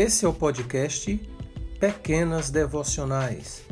Esse é o podcast Pequenas Devocionais.